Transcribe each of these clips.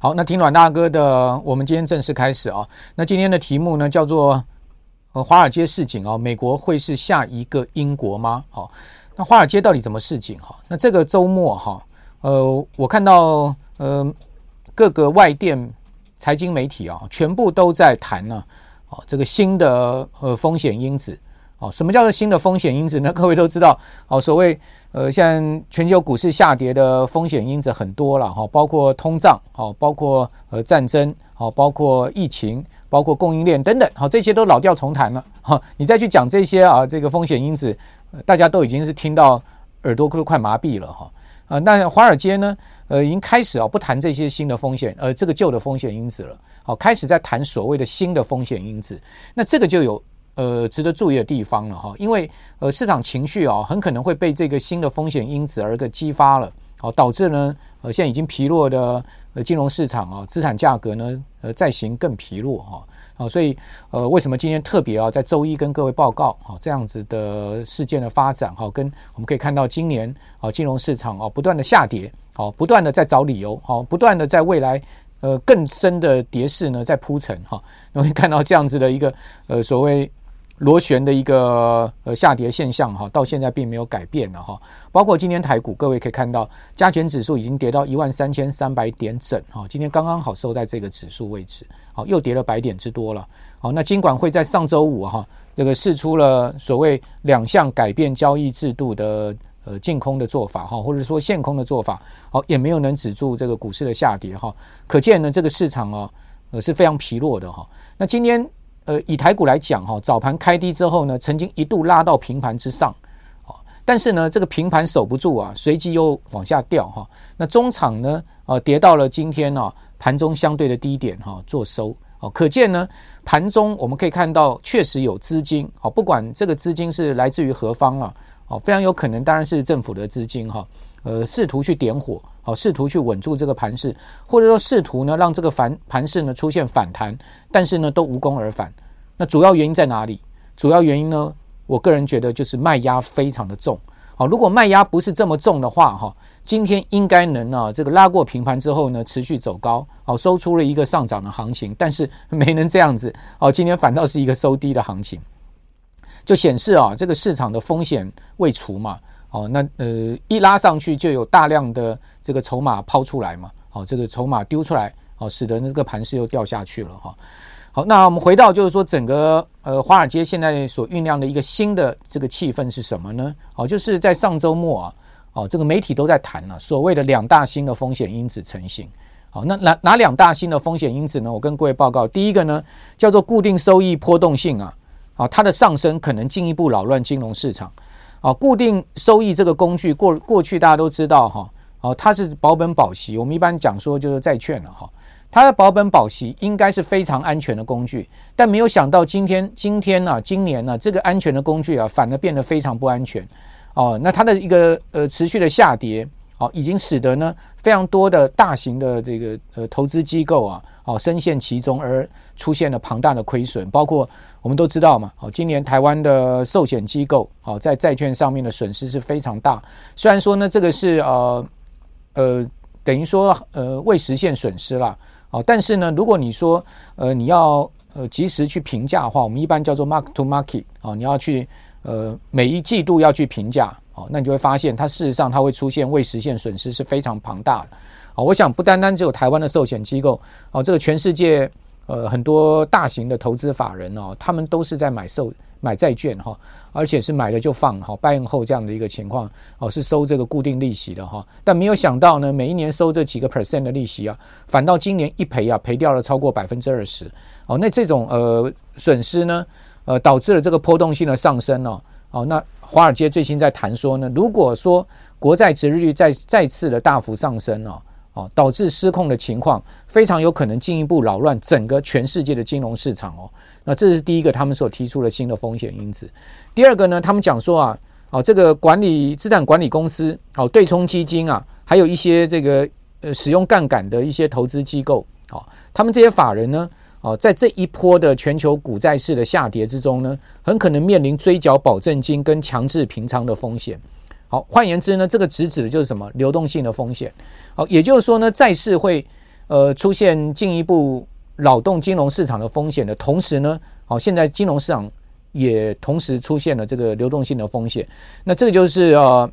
好，那听阮大哥的，我们今天正式开始啊。那今天的题目呢，叫做呃华尔街市井啊，美国会是下一个英国吗？好，那华尔街到底怎么市井哈？那这个周末哈，呃，我看到呃各个外电财经媒体啊，全部都在谈呢，哦，这个新的呃风险因子。哦，什么叫做新的风险因子呢？各位都知道，哦，所谓呃，像全球股市下跌的风险因子很多了哈，包括通胀，好，包括呃战争，好，包括疫情，包括供应链等等，好，这些都老调重弹了哈。你再去讲这些啊，这个风险因子，大家都已经是听到耳朵都快麻痹了哈。啊，那华尔街呢，呃，已经开始啊不谈这些新的风险，呃，这个旧的风险因子了，好，开始在谈所谓的新的风险因子，那这个就有。呃，值得注意的地方了哈，因为呃市场情绪啊，很可能会被这个新的风险因子而个激发了，好，导致呢呃现在已经疲弱的呃金融市场啊，资产价格呢呃再行更疲弱哈，好，所以呃为什么今天特别啊在周一跟各位报告啊这样子的事件的发展哈，跟我们可以看到今年啊金融市场啊不断的下跌，好，不断的在找理由，好，不断的在未来呃更深的跌势呢在铺陈哈，我们看到这样子的一个呃所谓。螺旋的一个呃下跌现象哈，到现在并没有改变了哈。包括今天台股，各位可以看到，加权指数已经跌到一万三千三百点整哈，今天刚刚好收在这个指数位置，好，又跌了百点之多了。好，那金管会在上周五哈，这个试出了所谓两项改变交易制度的呃净空的做法哈，或者说限空的做法，好，也没有能止住这个股市的下跌哈。可见呢，这个市场啊呃是非常疲弱的哈。那今天。呃，以台股来讲，哈，早盘开低之后呢，曾经一度拉到平盘之上，但是呢，这个平盘守不住啊，随即又往下掉，哈。那中场呢，啊，跌到了今天呢，盘中相对的低点，哈，做收，哦，可见呢，盘中我们可以看到，确实有资金，哦，不管这个资金是来自于何方啊，哦，非常有可能当然是政府的资金，哈，呃，试图去点火。好，试图去稳住这个盘势，或者说试图呢让这个反盘势呢出现反弹，但是呢都无功而返。那主要原因在哪里？主要原因呢，我个人觉得就是卖压非常的重。好，如果卖压不是这么重的话，哈，今天应该能啊这个拉过平盘之后呢持续走高，好，收出了一个上涨的行情，但是没能这样子。好，今天反倒是一个收低的行情，就显示啊这个市场的风险未除嘛。哦，那呃一拉上去就有大量的这个筹码抛出来嘛，好，这个筹码丢出来，好，使得这个盘势又掉下去了哈。好，那我们回到就是说整个呃华尔街现在所酝酿的一个新的这个气氛是什么呢？好，就是在上周末啊，哦，这个媒体都在谈了所谓的两大新的风险因子成型。好，那哪哪两大新的风险因子呢？我跟各位报告，第一个呢叫做固定收益波动性啊，啊，它的上升可能进一步扰乱金融市场。啊，固定收益这个工具过过去大家都知道哈，哦，它是保本保息，我们一般讲说就是债券了哈。它的保本保息应该是非常安全的工具，但没有想到今天今天呢，今年呢，这个安全的工具啊，反而变得非常不安全。哦，那它的一个呃持续的下跌，哦，已经使得呢非常多的大型的这个呃投资机构啊，哦深陷其中而出现了庞大的亏损，包括。我们都知道嘛，好，今年台湾的寿险机构，好，在债券上面的损失是非常大。虽然说呢，这个是呃呃，等于说呃未实现损失了，好，但是呢，如果你说呃你要呃及时去评价的话，我们一般叫做 mark to market，啊，你要去呃每一季度要去评价，哦，那你就会发现它事实上它会出现未实现损失是非常庞大的。好，我想不单单只有台湾的寿险机构，哦，这个全世界。呃，很多大型的投资法人哦，他们都是在买寿买债券哈，而且是买了就放哈，buy and hold 这样的一个情况哦，是收这个固定利息的哈。但没有想到呢，每一年收这几个 percent 的利息啊，反倒今年一赔啊，赔掉了超过百分之二十哦。那这种呃损失呢，呃，导致了这个波动性的上升哦。哦，那华尔街最新在谈说呢，如果说国债殖利率再再次的大幅上升哦。哦，导致失控的情况非常有可能进一步扰乱整个全世界的金融市场哦。那这是第一个他们所提出的新的风险因子。第二个呢，他们讲说啊，哦，这个管理资产管理公司，哦，对冲基金啊，还有一些这个呃使用杠杆的一些投资机构，哦，他们这些法人呢，哦，在这一波的全球股债市的下跌之中呢，很可能面临追缴保证金跟强制平仓的风险。好，换言之呢，这个直指的就是什么流动性的风险。好，也就是说呢，债市会呃出现进一步扰动金融市场的风险的同时呢，好，现在金融市场也同时出现了这个流动性的风险。那这个就是呃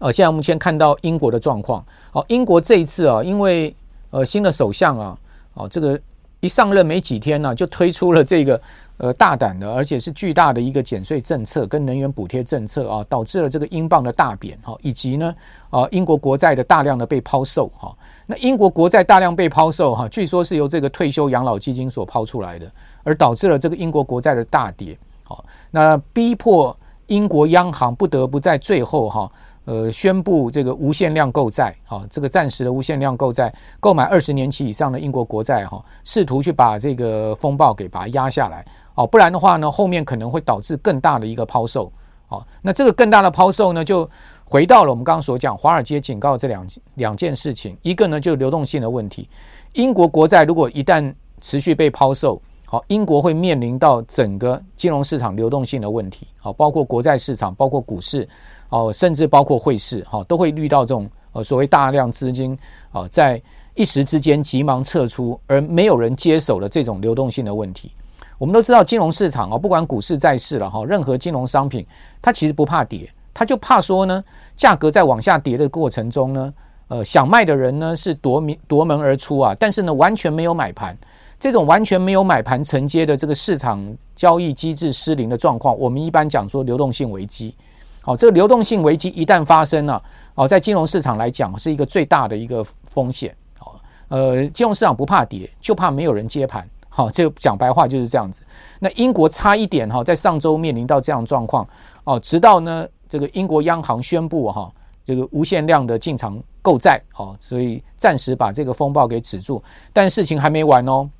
呃，现在目前看到英国的状况。好，英国这一次啊，因为呃新的首相啊，哦这个。上任没几天呢、就推出了这个呃大胆的，而且是巨大的一个减税政策跟能源补贴政策啊，导致了这个英镑的大贬哈，以及呢啊英国国债的大量的被抛售哈。那英国国债大量被抛售哈，据说是由这个退休养老基金所抛出来的，而导致了这个英国国债的大跌。好，那逼迫英国央行不得不在最后哈。呃，宣布这个无限量购债，哈，这个暂时的无限量购债，购买二十年期以上的英国国债，哈，试图去把这个风暴给把它压下来，哦，不然的话呢，后面可能会导致更大的一个抛售，哦，那这个更大的抛售呢，就回到了我们刚刚所讲，华尔街警告这两两件事情，一个呢就流动性的问题，英国国债如果一旦持续被抛售，好，英国会面临到整个金融市场流动性的问题，好，包括国债市场，包括股市。哦，甚至包括汇市，哈，都会遇到这种呃所谓大量资金啊，在一时之间急忙撤出，而没有人接手的这种流动性的问题。我们都知道，金融市场啊，不管股市、债市了哈，任何金融商品，它其实不怕跌，它就怕说呢，价格在往下跌的过程中呢，呃，想卖的人呢是夺名夺门而出啊，但是呢，完全没有买盘，这种完全没有买盘承接的这个市场交易机制失灵的状况，我们一般讲说流动性危机。好，这个流动性危机一旦发生了，哦，在金融市场来讲是一个最大的一个风险。好，呃，金融市场不怕跌，就怕没有人接盘。好，这个讲白话就是这样子。那英国差一点哈，在上周面临到这样状况，哦，直到呢这个英国央行宣布哈，这个无限量的进场购债，哦，所以暂时把这个风暴给止住。但事情还没完哦，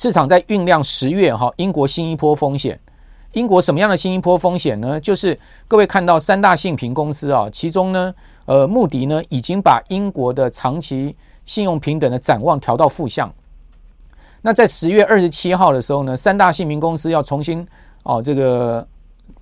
市场在酝酿十月哈，英国新一波风险。英国什么样的新一波风险呢？就是各位看到三大信评公司啊，其中呢，呃，穆迪呢已经把英国的长期信用评等的展望调到负向。那在十月二十七号的时候呢，三大信评公司要重新哦这个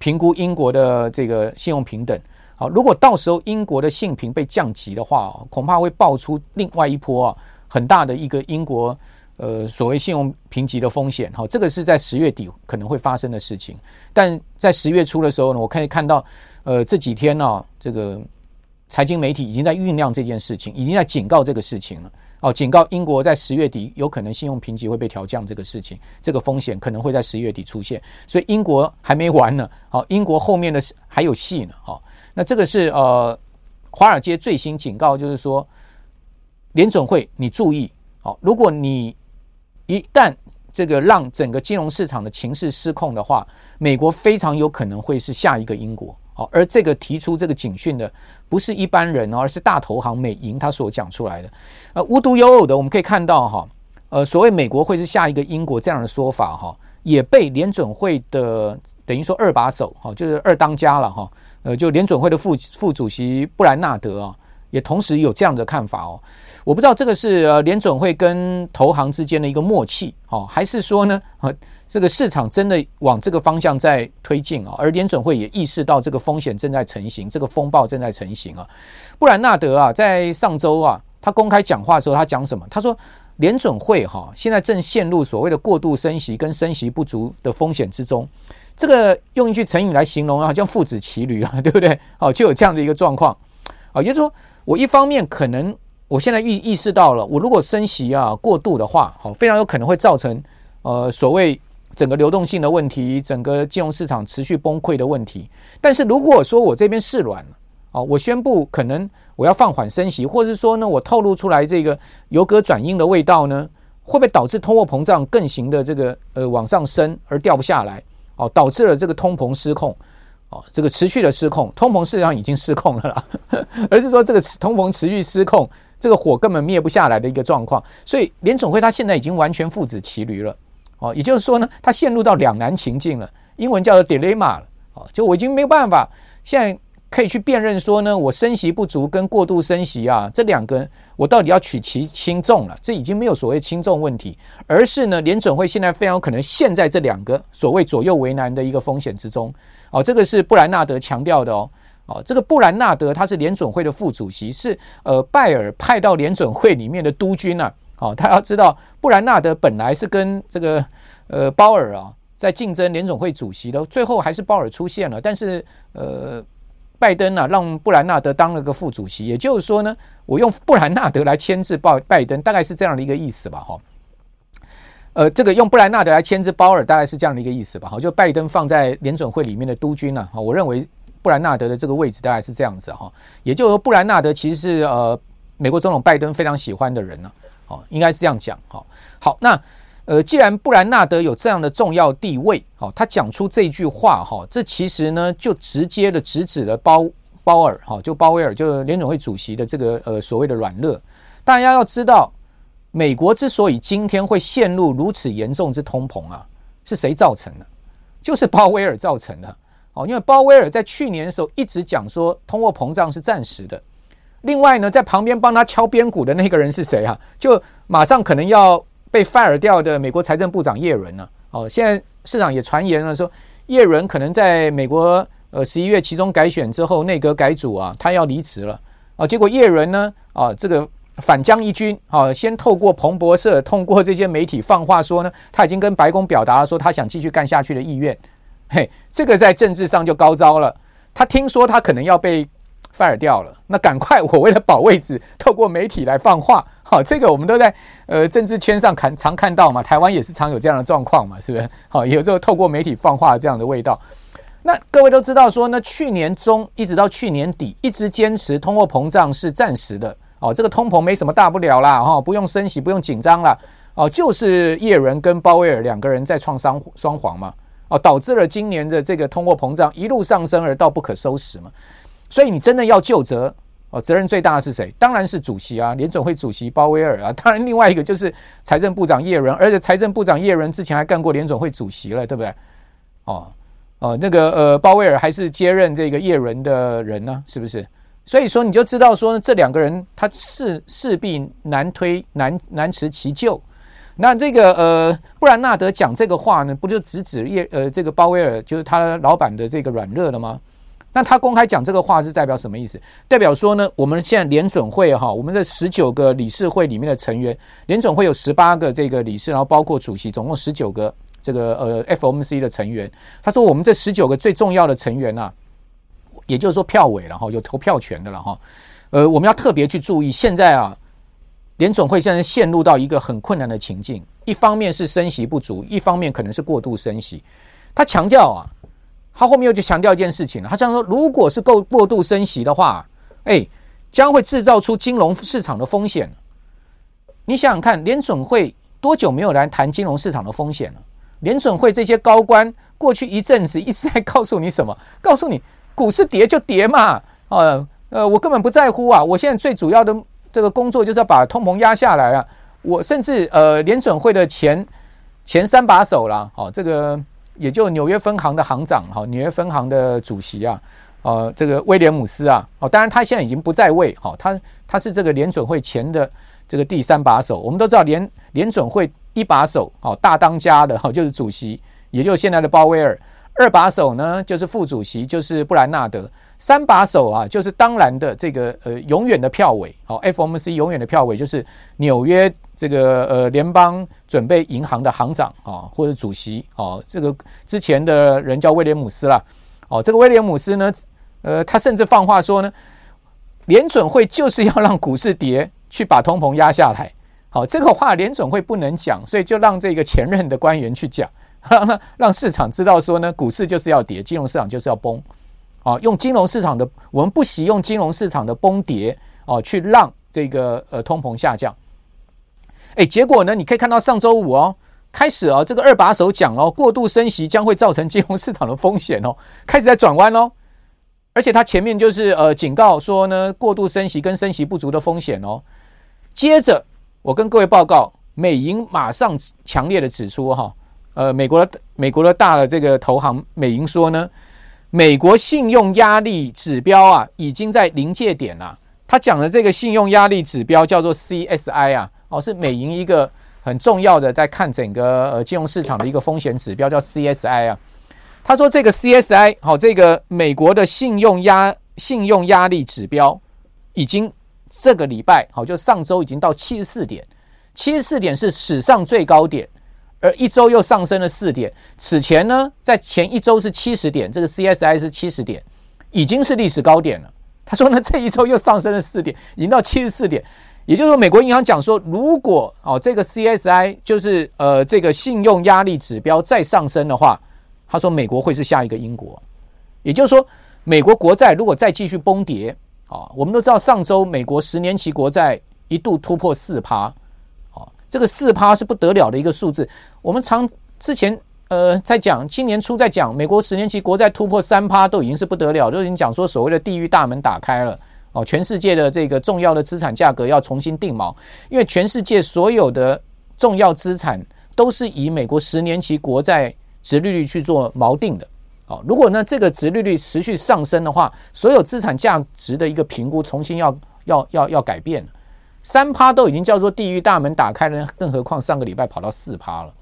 评估英国的这个信用评等。好，如果到时候英国的信评被降级的话，恐怕会爆出另外一波啊很大的一个英国。呃，所谓信用评级的风险，哈，这个是在十月底可能会发生的事情。但在十月初的时候呢，我可以看到，呃，这几天呢、这个财经媒体已经在酝酿这件事情，已经在警告这个事情了。哦，警告英国在十月底有可能信用评级会被调降，这个事情，这个风险可能会在十月底出现。所以英国还没完呢，好，英国后面的还有戏呢，好，那这个是呃，华尔街最新警告，就是说，联准会你注意，好，如果你一旦这个让整个金融市场的情势失控的话，美国非常有可能会是下一个英国。好，而这个提出这个警讯的不是一般人哦，而是大投行美银他所讲出来的。呃，无独有偶的，我们可以看到哈，呃，所谓美国会是下一个英国这样的说法哈，也被联准会的等于说二把手哈，就是二当家了哈。呃，就联准会的副副主席布兰纳德啊，也同时有这样的看法哦。我不知道这个是呃联准会跟投行之间的一个默契，哦，还是说呢，呃，这个市场真的往这个方向在推进啊？而联准会也意识到这个风险正在成型，这个风暴正在成型啊。布兰纳德啊，在上周啊，他公开讲话的时候，他讲什么？他说联准会哈，现在正陷入所谓的过度升息跟升息不足的风险之中。这个用一句成语来形容啊，好像父子骑驴啊，对不对？哦，就有这样的一个状况啊，也就是说，我一方面可能。我现在意意识到了，我如果升息啊过度的话，好，非常有可能会造成呃所谓整个流动性的问题，整个金融市场持续崩溃的问题。但是如果说我这边试软了，啊，我宣布可能我要放缓升息，或者是说呢，我透露出来这个由鸽转鹰的味道呢，会不会导致通货膨胀更行的这个呃往上升而掉不下来？哦，导致了这个通膨失控，哦，这个持续的失控，通膨事实上已经失控了啦，而是说这个通膨持续失控。这个火根本灭不下来的一个状况，所以联准会它现在已经完全父子骑驴了，哦，也就是说呢，它陷入到两难情境了，英文叫做 dilemma 了，哦，就我已经没有办法，现在可以去辨认说呢，我升息不足跟过度升息啊，这两个我到底要取其轻重了，这已经没有所谓轻重问题，而是呢，联准会现在非常有可能陷在这两个所谓左右为难的一个风险之中，哦，这个是布兰纳德强调的哦。哦，这个布兰纳德他是联准会的副主席，是呃拜尔派到联准会里面的督军啊。哦，他要知道布兰纳德本来是跟这个呃鲍尔啊在竞争联准会主席的，最后还是鲍尔出现了，但是呃拜登呢、啊、让布兰纳德当了个副主席，也就是说呢，我用布兰纳德来牵制鲍拜登，大概是这样的一个意思吧，哈。呃，这个用布莱纳德来牵制鲍尔，大概是这样的一个意思吧。好，就拜登放在联准会里面的督军呢，啊，我认为布兰纳德的这个位置大概是这样子哈。也就是说，布兰纳德其实是呃美国总统拜登非常喜欢的人呢。哦，应该是这样讲。好，好，那呃，既然布兰纳德有这样的重要地位，好，他讲出这句话哈，这其实呢就直接的直指了鲍鲍尔哈，就鲍威尔，就联准会主席的这个呃所谓的软肋。大家要知道。美国之所以今天会陷入如此严重之通膨啊，是谁造成的？就是鲍威尔造成的。哦，因为鲍威尔在去年的时候一直讲说通货膨胀是暂时的。另外呢，在旁边帮他敲边鼓的那个人是谁啊？就马上可能要被 fire 掉的美国财政部长叶伦呢？哦，现在市场也传言了说，叶伦可能在美国呃十一月期中改选之后，内阁改组啊，他要离职了。啊，结果叶伦呢？啊，这个。反将一军，啊，先透过彭博社，通过这些媒体放话说呢，他已经跟白宫表达了说他想继续干下去的意愿。嘿，这个在政治上就高招了。他听说他可能要被 fire 掉了，那赶快我为了保位置，透过媒体来放话。好，这个我们都在呃政治圈上看常看到嘛，台湾也是常有这样的状况嘛，是不是？好，有这个透过媒体放话这样的味道。那各位都知道说呢，去年中一直到去年底，一直坚持通货膨胀是暂时的。哦，这个通膨没什么大不了啦，哈、哦，不用升息，不用紧张了，哦，就是叶伦跟鲍威尔两个人在创双双簧嘛，哦，导致了今年的这个通货膨胀一路上升而到不可收拾嘛，所以你真的要就责，哦，责任最大的是谁？当然是主席啊，联准会主席鲍威尔啊，当然另外一个就是财政部长叶伦，而且财政部长叶伦之前还干过联准会主席了，对不对？哦，哦，那个呃，鲍威尔还是接任这个叶伦的人呢，是不是？所以说你就知道说这两个人他势势必难推难难辞其咎。那这个呃布兰纳德讲这个话呢，不就直指叶呃这个鲍威尔就是他老板的这个软肋了吗？那他公开讲这个话是代表什么意思？代表说呢，我们现在联准会哈，我们这十九个理事会里面的成员，联准会有十八个这个理事，然后包括主席，总共十九个这个呃 FOMC 的成员。他说我们这十九个最重要的成员、啊。也就是说，票委了哈，有投票权的了哈。呃，我们要特别去注意，现在啊，联准会现在陷入到一个很困难的情境。一方面是升息不足，一方面可能是过度升息。他强调啊，他后面又就强调一件事情了。他这样说，如果是够过度升息的话，哎，将会制造出金融市场的风险。你想想看，联准会多久没有来谈金融市场的风险了？联准会这些高官过去一阵子一直在告诉你什么？告诉你。股市跌就跌嘛，呃呃，我根本不在乎啊！我现在最主要的这个工作就是要把通膨压下来啊！我甚至呃，联准会的前前三把手啦，哦，这个也就纽约分行的行长哈，纽约分行的主席啊，呃，这个威廉姆斯啊，哦，当然他现在已经不在位，好，他他是这个联准会前的这个第三把手。我们都知道联联准会一把手，哦，大当家的哈，就是主席，也就是现在的鲍威尔。二把手呢，就是副主席，就是布兰纳德；三把手啊，就是当然的这个呃永远的票委，好，FOMC 永远的票委就是纽约这个呃联邦准备银行的行长啊，或者主席哦，这个之前的人叫威廉姆斯啦，哦，这个威廉姆斯呢，呃，他甚至放话说呢，联准会就是要让股市跌，去把通膨压下来。好，这个话联准会不能讲，所以就让这个前任的官员去讲。让 让市场知道说呢，股市就是要跌，金融市场就是要崩，啊，用金融市场的，我们不惜用金融市场的崩跌，哦，去让这个呃通膨下降。哎，结果呢，你可以看到上周五哦，开始哦，这个二把手讲哦，过度升息将会造成金融市场的风险哦，开始在转弯哦，而且他前面就是呃警告说呢，过度升息跟升息不足的风险哦。接着我跟各位报告，美银马上强烈的指出哈。呃，美国的美国的大的这个投行美银说呢，美国信用压力指标啊，已经在临界点了。他讲的这个信用压力指标叫做 CSI 啊，哦，是美银一个很重要的在看整个呃金融市场的一个风险指标，叫 CSI 啊。他说这个 CSI 好，这个美国的信用压信用压力指标已经这个礼拜好，就上周已经到七十四点，七十四点是史上最高点，而一周又上升了四点。此前呢，在前一周是七十点，这个 CSI 是七十点，已经是历史高点了。他说呢，这一周又上升了四点，已经到七十四点。也就是说，美国银行讲说，如果哦这个 CSI 就是呃这个信用压力指标再上升的话，他说美国会是下一个英国。也就是说，美国国债如果再继续崩跌啊，我们都知道上周美国十年期国债一度突破四趴，这个四趴是不得了的一个数字。我们常之前呃在讲，今年初在讲美国十年期国债突破三趴都已经是不得了，都已经讲说所谓的地狱大门打开了。哦，全世界的这个重要的资产价格要重新定锚，因为全世界所有的重要资产都是以美国十年期国债殖利率去做锚定的。哦，如果呢这个殖利率持续上升的话，所有资产价值的一个评估重新要要要要改变。三趴都已经叫做地狱大门打开了，更何况上个礼拜跑到四趴了。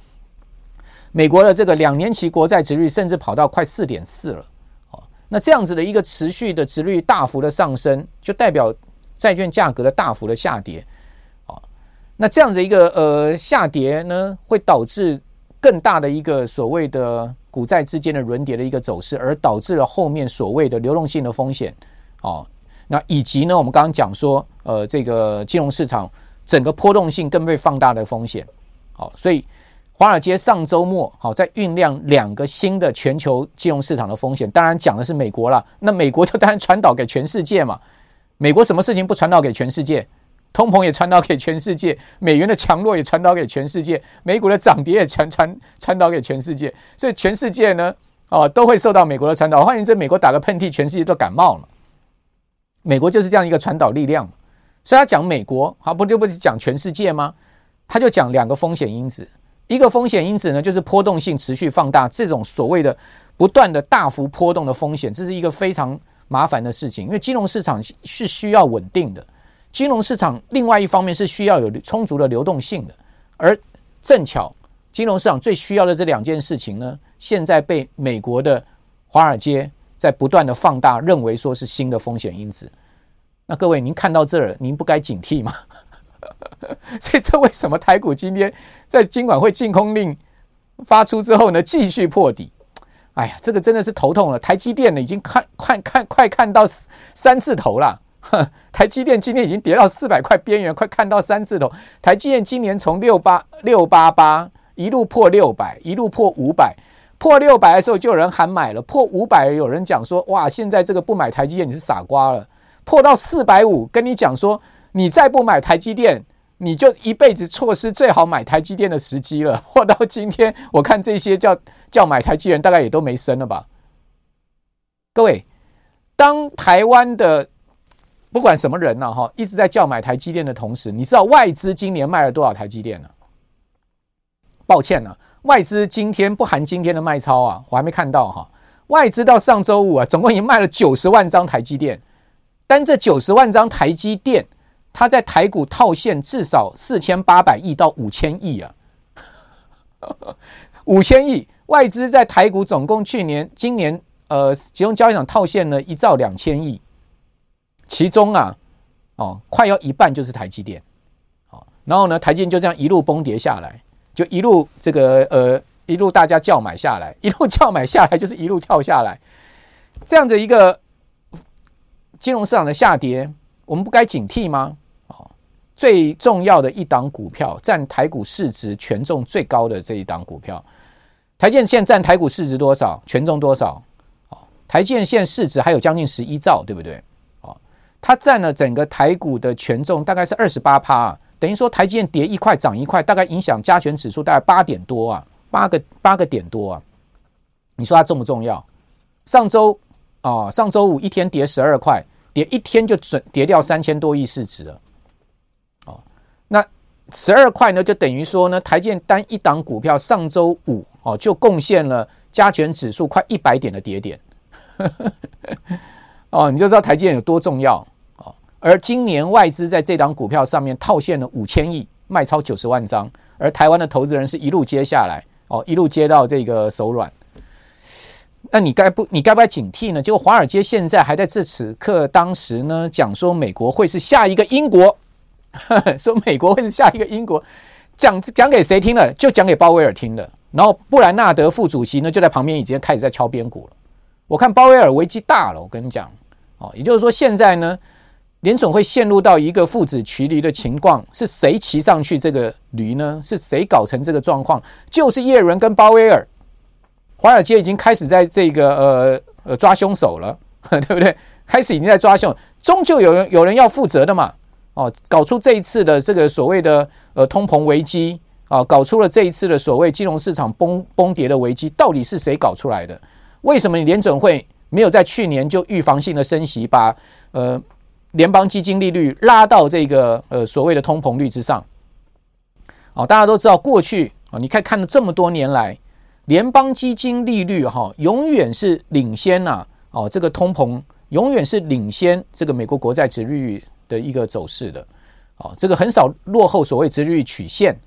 美国的这个两年期国债殖利率甚至跑到快四点四了。那这样子的一个持续的殖利率大幅的上升，就代表债券价格的大幅的下跌，啊，那这样的一个呃下跌呢，会导致更大的一个所谓的股债之间的轮跌的一个走势，而导致了后面所谓的流动性的风险，哦，那以及呢，我们刚刚讲说，呃，这个金融市场整个波动性更被放大的风险，好，所以。华尔街上周末好在酝酿两个新的全球金融市场的风险，当然讲的是美国了。那美国就当然传导给全世界嘛。美国什么事情不传导给全世界？通膨也传导给全世界，美元的强弱也传导给全世界，美股的涨跌也传传传导给全世界。所以全世界呢，哦，都会受到美国的传导。换言之，美国打个喷嚏，全世界都感冒了。美国就是这样一个传导力量。所以他讲美国，好不就不是讲全世界吗？他就讲两个风险因子。一个风险因子呢，就是波动性持续放大，这种所谓的不断的大幅波动的风险，这是一个非常麻烦的事情。因为金融市场是需要稳定的，金融市场另外一方面是需要有充足的流动性的，而正巧金融市场最需要的这两件事情呢，现在被美国的华尔街在不断的放大，认为说是新的风险因子。那各位，您看到这儿，您不该警惕吗？所以，这为什么台股今天在金管会禁空令发出之后呢，继续破底？哎呀，这个真的是头痛了。台积电呢，已经看快看快看到三字头了。台积电今天已经跌到四百块边缘，快看到三字头。台积电今年从六八六八八一路破六百，一路破五百，破六百的时候就有人喊买了，破五百有人讲说，哇，现在这个不买台积电你是傻瓜了。破到四百五，跟你讲说。你再不买台积电，你就一辈子错失最好买台积电的时机了。或到今天，我看这些叫叫买台积人，大概也都没生了吧？各位，当台湾的不管什么人呢，哈，一直在叫买台积电的同时，你知道外资今年卖了多少台积电呢？抱歉了，外资今天不含今天的卖超啊，我还没看到哈。外资到上周五啊，总共已经卖了九十万张台积电，但这九十万张台积电。它在台股套现至少四千八百亿到五千亿啊，五千亿外资在台股总共去年、今年呃集中交易场套现了一兆两千亿，其中啊哦快要一半就是台积电，好，然后呢台积电就这样一路崩跌下来，就一路这个呃一路大家叫买下来，一路叫买下来就是一路跳下来，这样的一个金融市场的下跌，我们不该警惕吗？最重要的一档股票，占台股市值权重最高的这一档股票，台积电现占台股市值多少？权重多少？台积电现在市值还有将近十一兆，对不对？它占了整个台股的权重大概是二十八趴，等于说台积电跌一块涨一块，大概影响加权指数大概八点多啊，八个八个点多啊。你说它重不重要？上周啊，上周五一天跌十二块，跌一天就准跌掉三千多亿市值了。哦那十二块呢，就等于说呢，台积电单一档股票上周五哦，就贡献了加权指数快一百点的跌点，哦，你就知道台积电有多重要。而今年外资在这档股票上面套现了五千亿，卖超九十万张，而台湾的投资人是一路接下来哦，一路接到这个手软。那你该不你该不该警惕呢？结果华尔街现在还在这此刻当时呢讲说美国会是下一个英国，说美国会是下一个英国，讲讲给谁听了？就讲给鲍威尔听的。然后布兰纳德副主席呢就在旁边已经开始在敲边鼓了。我看鲍威尔危机大了，我跟你讲哦，也就是说现在呢。联总会陷入到一个父子骑驴的情况，是谁骑上去这个驴呢？是谁搞成这个状况？就是耶伦跟鲍威尔。华尔街已经开始在这个呃呃抓凶手了，对不对？开始已经在抓凶，终究有人有人要负责的嘛。哦，搞出这一次的这个所谓的呃通膨危机啊，搞出了这一次的所谓金融市场崩崩跌的危机，到底是谁搞出来的？为什么你联准会没有在去年就预防性的升息，把呃？联邦基金利率拉到这个呃所谓的通膨率之上，哦，大家都知道过去啊，你看看了这么多年来，联邦基金利率哈永远是领先呐，哦，这个通膨永远是领先这个美国国债殖利率的一个走势的，哦，这个很少落后所谓殖利率曲线。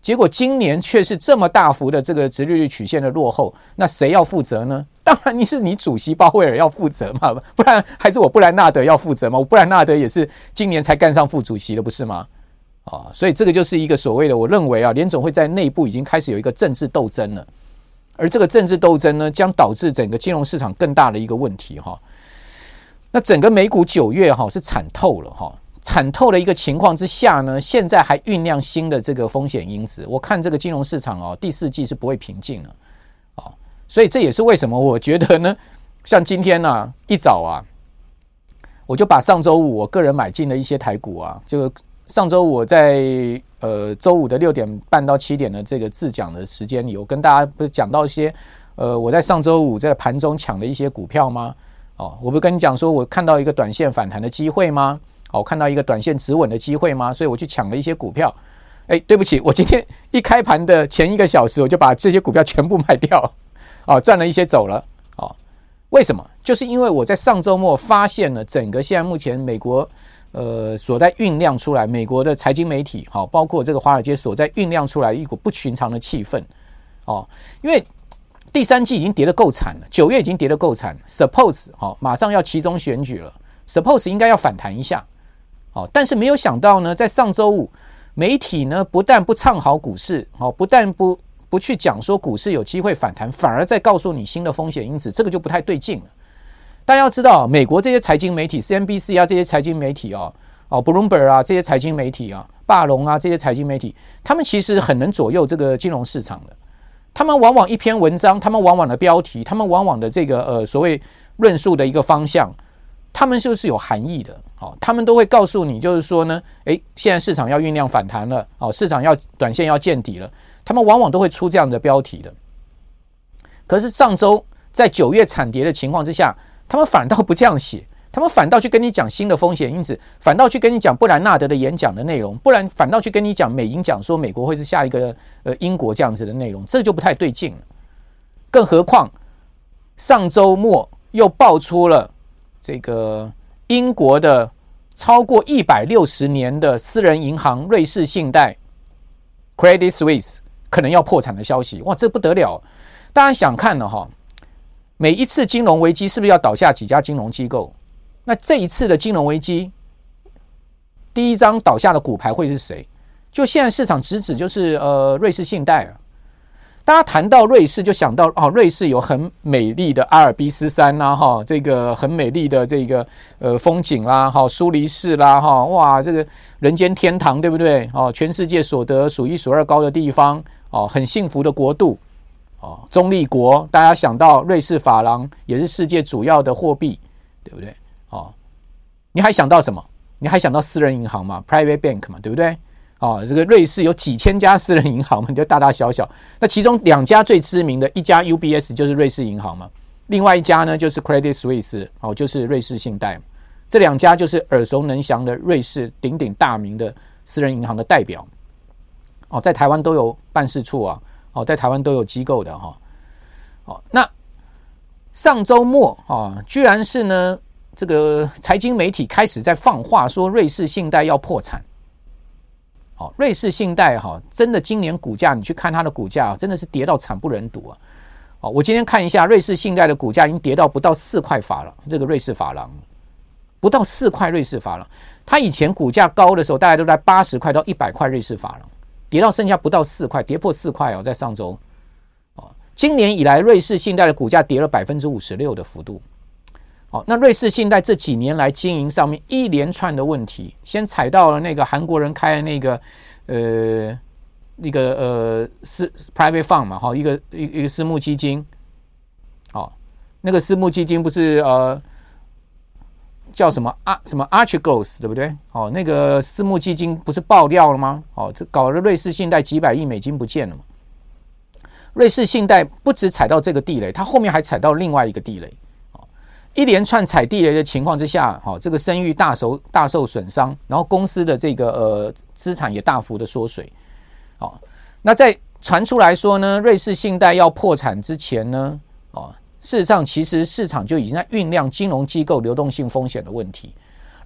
结果今年却是这么大幅的这个殖利率曲线的落后，那谁要负责呢？当然你是你主席鲍威尔要负责嘛，不然还是我布兰纳德要负责嘛。我布兰纳德也是今年才干上副主席的，不是吗？啊，所以这个就是一个所谓的，我认为啊，联总会在内部已经开始有一个政治斗争了，而这个政治斗争呢，将导致整个金融市场更大的一个问题哈。那整个美股九月哈是惨透了哈。惨透的一个情况之下呢，现在还酝酿新的这个风险因子。我看这个金融市场哦，第四季是不会平静了，所以这也是为什么我觉得呢，像今天呢、啊、一早啊，我就把上周五我个人买进的一些台股啊，就上周五我在呃周五的六点半到七点的这个自讲的时间里，我跟大家不是讲到一些呃我在上周五在盘中抢的一些股票吗？哦，我不是跟你讲说我看到一个短线反弹的机会吗？哦，看到一个短线止稳的机会吗？所以我去抢了一些股票。哎，对不起，我今天一开盘的前一个小时，我就把这些股票全部卖掉，哦，赚了一些走了。哦，为什么？就是因为我在上周末发现了整个现在目前美国呃所在酝酿出来，美国的财经媒体，好，包括这个华尔街所在酝酿出来一股不寻常的气氛。哦，因为第三季已经跌得够惨了，九月已经跌得够惨，Suppose 好，马上要期中选举了，Suppose 应该要反弹一下。哦，但是没有想到呢，在上周五，媒体呢不但不唱好股市，哦，不但不不去讲说股市有机会反弹，反而在告诉你新的风险因子，这个就不太对劲了。大家要知道，美国这些财经媒体，CNBC 啊这些财经媒体哦，哦，Bloomberg 啊这些财经媒体啊，霸龙啊这些财经媒体，他们其实很能左右这个金融市场的。他们往往一篇文章，他们往往的标题，他们往往的这个呃所谓论述的一个方向。他们就是有含义的，哦，他们都会告诉你，就是说呢，诶，现在市场要酝酿反弹了，哦，市场要短线要见底了，他们往往都会出这样的标题的。可是上周在九月惨跌的情况之下，他们反倒不这样写，他们反倒去跟你讲新的风险因子，反倒去跟你讲布兰纳德的演讲的内容，不然反倒去跟你讲美银讲说美国会是下一个呃英国这样子的内容，这就不太对劲。更何况上周末又爆出了。这个英国的超过一百六十年的私人银行瑞士信贷 （Credit Suisse） 可能要破产的消息，哇，这不得了！大家想看了哈，每一次金融危机是不是要倒下几家金融机构？那这一次的金融危机，第一张倒下的骨牌会是谁？就现在市场直指就是呃瑞士信贷啊。大家谈到瑞士，就想到哦，瑞士有很美丽的阿尔卑斯山啦，哈，这个很美丽的这个呃风景啦，哈，苏黎世啦，哈，哇，这个人间天堂，对不对？哦，全世界所得数一数二高的地方，哦，很幸福的国度，哦，中立国。大家想到瑞士法郎也是世界主要的货币，对不对？哦，你还想到什么？你还想到私人银行嘛，private bank 嘛，对不对？哦，这个瑞士有几千家私人银行嘛，就大大小小。那其中两家最知名的一家 UBS 就是瑞士银行嘛，另外一家呢就是 Credit Suisse，哦，就是瑞士信贷。这两家就是耳熟能详的瑞士鼎鼎大名的私人银行的代表。哦，在台湾都有办事处啊，哦，在台湾都有机构的哈。哦，那上周末啊，居然是呢这个财经媒体开始在放话说瑞士信贷要破产。哦，瑞士信贷哈，真的今年股价你去看它的股价，真的是跌到惨不忍睹啊！哦，我今天看一下瑞士信贷的股价已经跌到不到四块法郎，这个瑞士法郎不到四块瑞士法郎，它以前股价高的时候，大概都在八十块到一百块瑞士法郎，跌到剩下不到四块，跌破四块哦，在上周。哦，今年以来瑞士信贷的股价跌了百分之五十六的幅度。好，那瑞士信贷这几年来经营上面一连串的问题，先踩到了那个韩国人开的那个呃那个呃私 private fund 嘛，哈，一个一一个私募基金，好，那个私募基金不是呃叫什么啊什么 Archegos 对不对？哦，那个私募基金不是爆掉了吗？哦，这搞了瑞士信贷几百亿美金不见了嘛。瑞士信贷不止踩到这个地雷，它后面还踩到另外一个地雷。哦一连串踩地雷的情况之下，哈，这个声誉大受大受损伤，然后公司的这个呃资产也大幅的缩水，哦，那在传出来说呢，瑞士信贷要破产之前呢，哦，事实上其实市场就已经在酝酿金融机构流动性风险的问题，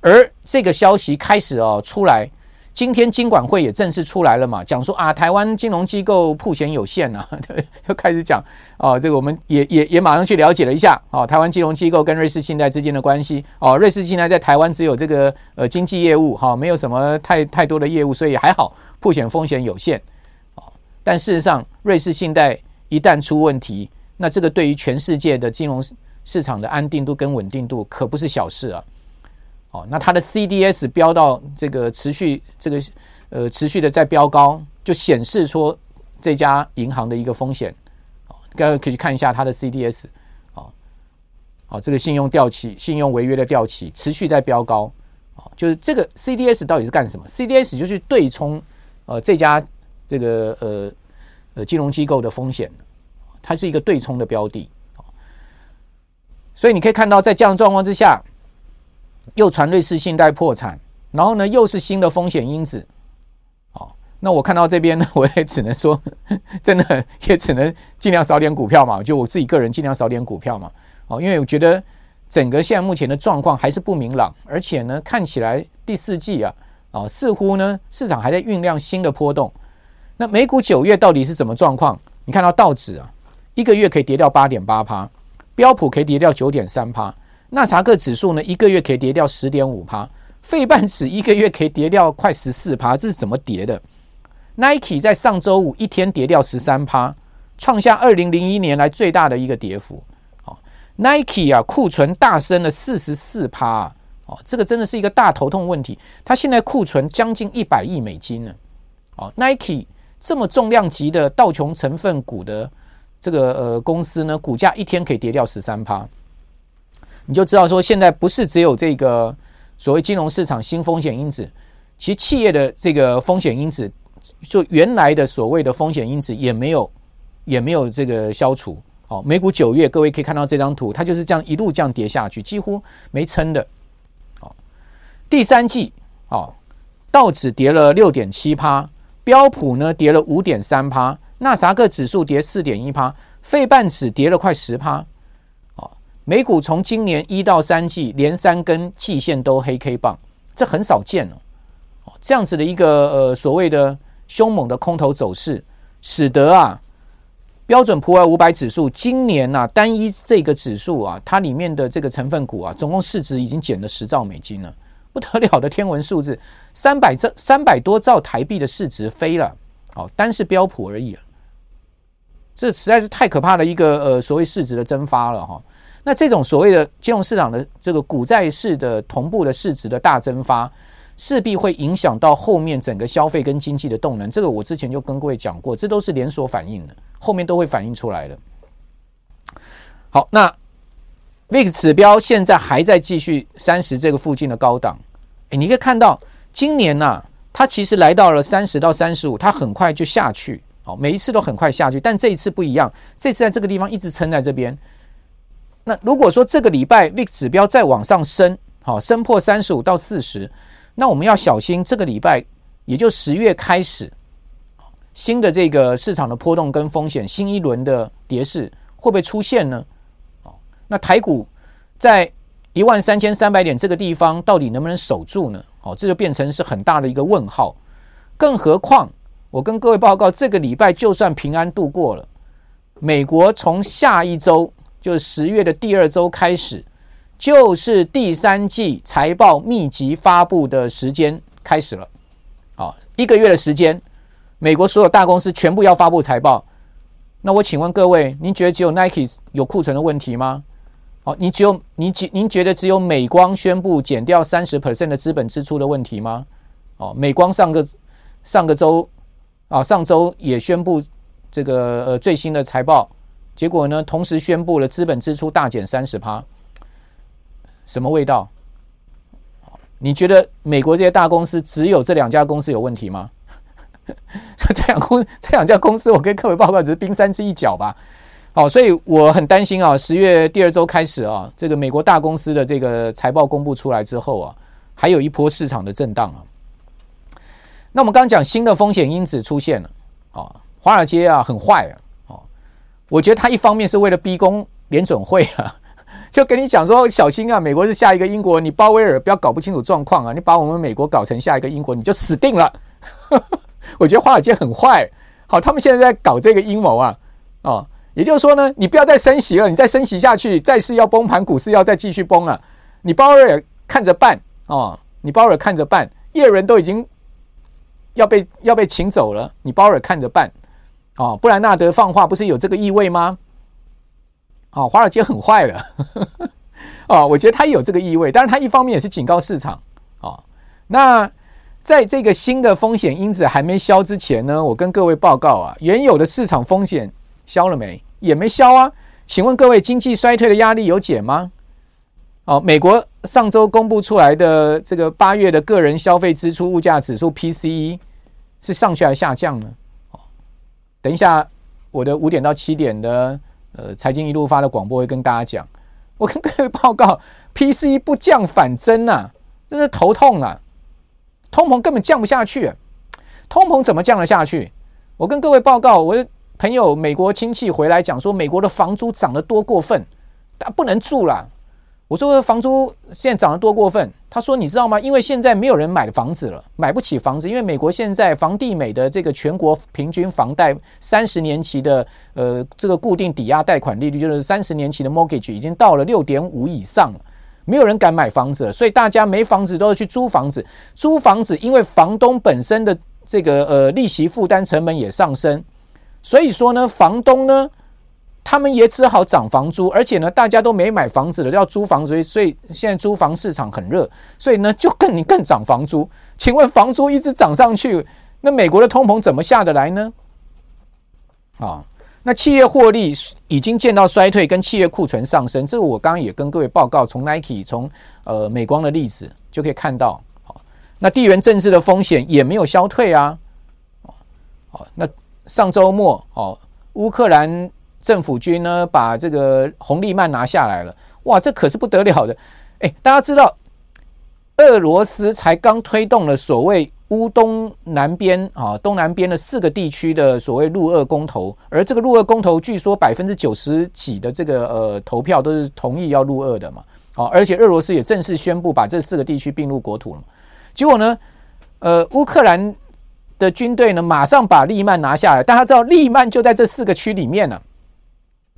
而这个消息开始哦出来。今天金管会也正式出来了嘛，讲说啊，台湾金融机构曝险有限啊，对，又开始讲哦，这个我们也也也马上去了解了一下哦，台湾金融机构跟瑞士信贷之间的关系哦，瑞士信贷在台湾只有这个呃经济业务哈，没有什么太太多的业务，所以还好，曝险风险有限哦。但事实上，瑞士信贷一旦出问题，那这个对于全世界的金融市场的安定度跟稳定度可不是小事啊。哦，那它的 CDS 飙到这个持续这个呃持续的在飙高，就显示出这家银行的一个风险。哦，大家可以去看一下它的 CDS。哦，哦，这个信用掉期、信用违约的掉期持续在飙高。哦，就是这个 CDS 到底是干什么？CDS 就是对冲呃这家这个呃呃金融机构的风险，它是一个对冲的标的。所以你可以看到，在这样的状况之下。又传瑞士信贷破产，然后呢，又是新的风险因子。好，那我看到这边呢，我也只能说，真的也只能尽量少点股票嘛。就我自己个人尽量少点股票嘛。哦，因为我觉得整个现在目前的状况还是不明朗，而且呢，看起来第四季啊，啊，似乎呢市场还在酝酿新的波动。那美股九月到底是什么状况？你看到道指啊，一个月可以跌掉八点八趴，标普可以跌掉九点三趴。纳查克指数呢，一个月可以跌掉十点五趴，费半指一个月可以跌掉快十四趴，这是怎么跌的？Nike 在上周五一天跌掉十三趴，创下二零零一年来最大的一个跌幅。哦，Nike 啊，库存大升了四十四趴，哦，这个真的是一个大头痛问题。它现在库存将近一百亿美金呢。哦，Nike 这么重量级的道琼成分股的这个呃公司呢，股价一天可以跌掉十三趴。你就知道说，现在不是只有这个所谓金融市场新风险因子，其实企业的这个风险因子，就原来的所谓的风险因子也没有也没有这个消除。哦，美股九月，各位可以看到这张图，它就是这样一路这样跌下去，几乎没撑的。哦，第三季哦，道指跌了六点七趴，标普呢跌了五点三趴，纳萨克指数跌四点一趴，费半指跌了快十趴。哦美股从今年一到三季连三根季线都黑 K 棒，这很少见哦。这样子的一个呃所谓的凶猛的空头走势，使得啊标准普尔五百指数今年呐、啊、单一这个指数啊，它里面的这个成分股啊，总共市值已经减了十兆美金了，不得了的天文数字，三百兆三百多兆台币的市值飞了。哦，单是标普而已，这实在是太可怕的一个呃所谓市值的蒸发了哈。那这种所谓的金融市场的这个股债市的同步的市值的大蒸发，势必会影响到后面整个消费跟经济的动能。这个我之前就跟各位讲过，这都是连锁反应的，后面都会反映出来的。好，那 VIX 指标现在还在继续三十这个附近的高档。诶，你可以看到今年呐、啊，它其实来到了三十到三十五，它很快就下去。好，每一次都很快下去，但这一次不一样，这次在这个地方一直撑在这边。那如果说这个礼拜 VIX 指标再往上升，好，升破三十五到四十，那我们要小心这个礼拜，也就十月开始，新的这个市场的波动跟风险，新一轮的跌势会不会出现呢？哦，那台股在一万三千三百点这个地方到底能不能守住呢？哦，这就变成是很大的一个问号。更何况，我跟各位报告，这个礼拜就算平安度过了。美国从下一周，就是十月的第二周开始，就是第三季财报密集发布的时间开始了。啊，一个月的时间，美国所有大公司全部要发布财报。那我请问各位，您觉得只有 Nike 有库存的问题吗？哦，你只有你觉您觉得只有美光宣布减掉三十 percent 的资本支出的问题吗？哦，美光上个上个周啊，上周也宣布这个呃最新的财报，结果呢，同时宣布了资本支出大减三十趴，什么味道？你觉得美国这些大公司只有这两家公司有问题吗？这两公这两家公司，我跟各位报告只是冰山之一角吧。好，所以我很担心啊，十月第二周开始啊，这个美国大公司的这个财报公布出来之后啊，还有一波市场的震荡啊。那我们刚刚讲新的风险因子出现了啊，华尔街啊很坏啊，哦，我觉得他一方面是为了逼宫联准会啊，就跟你讲说小心啊，美国是下一个英国，你鲍威尔不要搞不清楚状况啊，你把我们美国搞成下一个英国，你就死定了。我觉得华尔街很坏，好，他们现在在搞这个阴谋啊，哦，也就是说呢，你不要再升息了，你再升息下去，债市要崩盘，股市要再继续崩了，你鲍威尔看着办哦，你鲍威尔看着办，叶伦都已经要被要被请走了，你鲍尔看着办，哦，布兰纳德放话不是有这个意味吗？哦，华尔街很坏了，哦，我觉得他有这个意味，但是他一方面也是警告市场，哦，那。在这个新的风险因子还没消之前呢，我跟各位报告啊，原有的市场风险消了没？也没消啊。请问各位，经济衰退的压力有减吗？哦，美国上周公布出来的这个八月的个人消费支出物价指数 PCE 是上去还是下降呢？哦，等一下我的五点到七点的呃财经一路发的广播会跟大家讲。我跟各位报告，PCE 不降反增啊，真是头痛了。通膨根本降不下去，通膨怎么降得下去？我跟各位报告，我的朋友美国亲戚回来讲说，美国的房租涨得多过分，不能住了。我说房租现在涨得多过分？他说你知道吗？因为现在没有人买房子了，买不起房子，因为美国现在房地美的这个全国平均房贷三十年期的呃这个固定抵押贷款利率，就是三十年期的 mortgage 已经到了六点五以上了。没有人敢买房子了，所以大家没房子都要去租房子。租房子，因为房东本身的这个呃利息负担成本也上升，所以说呢，房东呢他们也只好涨房租，而且呢，大家都没买房子了，要租房子，所以所以现在租房市场很热，所以呢就更更涨房租。请问房租一直涨上去，那美国的通膨怎么下得来呢？啊？那企业获利已经见到衰退，跟企业库存上升，这个我刚刚也跟各位报告，从 Nike 从呃美光的例子就可以看到，好，那地缘政治的风险也没有消退啊，哦，那上周末哦，乌克兰政府军呢把这个红利曼拿下来了，哇，这可是不得了的，哎，大家知道，俄罗斯才刚推动了所谓。乌东南边啊，东南边的四个地区的所谓陆俄公投，而这个陆俄公投，据说百分之九十几的这个呃投票都是同意要陆俄的嘛，好，而且俄罗斯也正式宣布把这四个地区并入国土了。结果呢，呃，乌克兰的军队呢，马上把利曼拿下来。大家知道，利曼就在这四个区里面呢，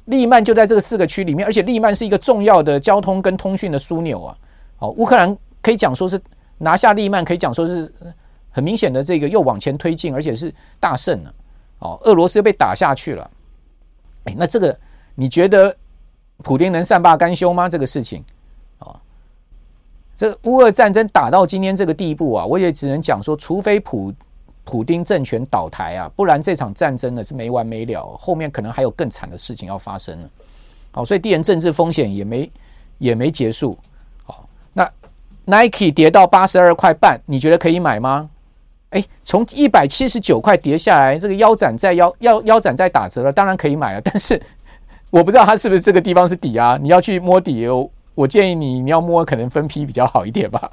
利曼就在这个四个区里面，而且利曼是一个重要的交通跟通讯的枢纽啊。好，乌克兰可以讲说是拿下利曼，可以讲说是。很明显的，这个又往前推进，而且是大胜了。哦，俄罗斯被打下去了。哎，那这个你觉得普丁能善罢甘休吗？这个事情，啊，这乌俄战争打到今天这个地步啊，我也只能讲说，除非普普丁政权倒台啊，不然这场战争呢是没完没了，后面可能还有更惨的事情要发生了。好，所以地缘政治风险也没也没结束。好，那 Nike 跌到八十二块半，你觉得可以买吗？哎，从一百七十九块跌下来，这个腰斩在腰腰腰斩在打折了，当然可以买了。但是我不知道它是不是这个地方是底啊？你要去摸底哦，我建议你你要摸可能分批比较好一点吧。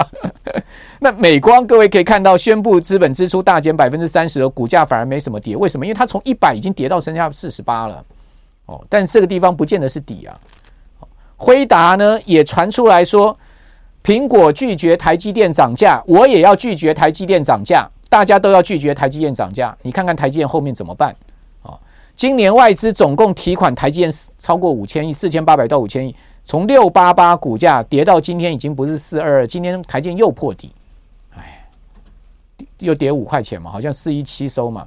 那美光各位可以看到，宣布资本支出大减百分之三十的股价反而没什么跌，为什么？因为它从一百已经跌到剩下四十八了哦。但这个地方不见得是底啊。辉达呢也传出来说，苹果拒绝台积电涨价，我也要拒绝台积电涨价。大家都要拒绝台积电涨价，你看看台积电后面怎么办？啊，今年外资总共提款台积电超过五千亿，四千八百到五千亿，从六八八股价跌到今天已经不是四二二，今天台建又破底，哎，又跌五块钱嘛，好像四一七收嘛，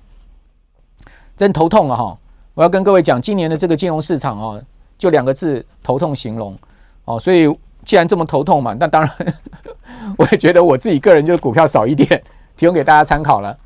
真头痛啊哈！我要跟各位讲，今年的这个金融市场哦，就两个字头痛形容哦，所以既然这么头痛嘛，那当然 我也觉得我自己个人就股票少一点，提供给大家参考了。